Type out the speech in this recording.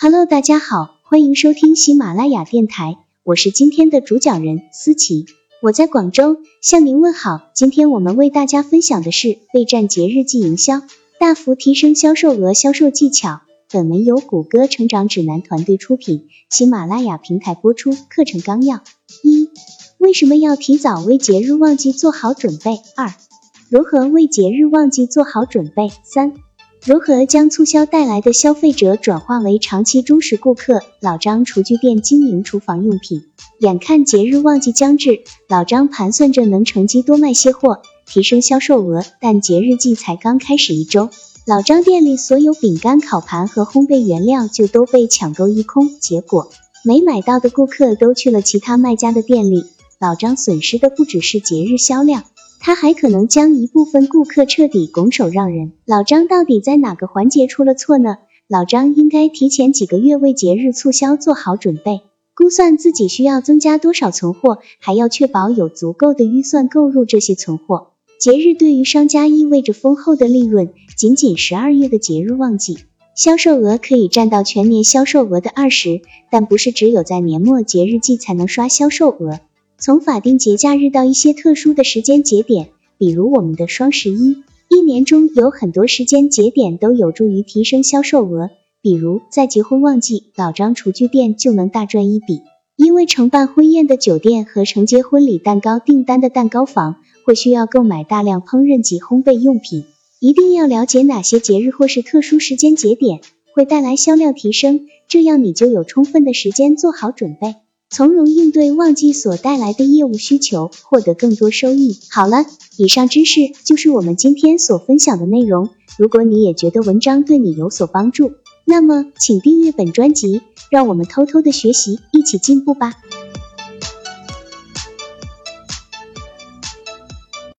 Hello，大家好，欢迎收听喜马拉雅电台，我是今天的主讲人思琪，我在广州向您问好。今天我们为大家分享的是备战节日季营销，大幅提升销售额、销售技巧。本文由谷歌成长指南团队出品，喜马拉雅平台播出。课程纲要：一、为什么要提早为节日旺季做好准备？二、如何为节日旺季做好准备？三、如何将促销带来的消费者转化为长期忠实顾客？老张厨具店经营厨房用品，眼看节日旺季将至，老张盘算着能乘机多卖些货，提升销售额。但节日季才刚开始一周，老张店里所有饼干、烤盘和烘焙原料就都被抢购一空，结果没买到的顾客都去了其他卖家的店里。老张损失的不只是节日销量。他还可能将一部分顾客彻底拱手让人。老张到底在哪个环节出了错呢？老张应该提前几个月为节日促销做好准备，估算自己需要增加多少存货，还要确保有足够的预算购入这些存货。节日对于商家意味着丰厚的利润，仅仅十二月的节日旺季，销售额可以占到全年销售额的二十，但不是只有在年末节日季才能刷销售额。从法定节假日到一些特殊的时间节点，比如我们的双十一，一年中有很多时间节点都有助于提升销售额。比如在结婚旺季，老张厨具店就能大赚一笔，因为承办婚宴的酒店和承接婚礼蛋糕订单的蛋糕房会需要购买大量烹饪及烘焙用品。一定要了解哪些节日或是特殊时间节点会带来销量提升，这样你就有充分的时间做好准备。从容应对旺季所带来的业务需求，获得更多收益。好了，以上知识就是我们今天所分享的内容。如果你也觉得文章对你有所帮助，那么请订阅本专辑，让我们偷偷的学习，一起进步吧。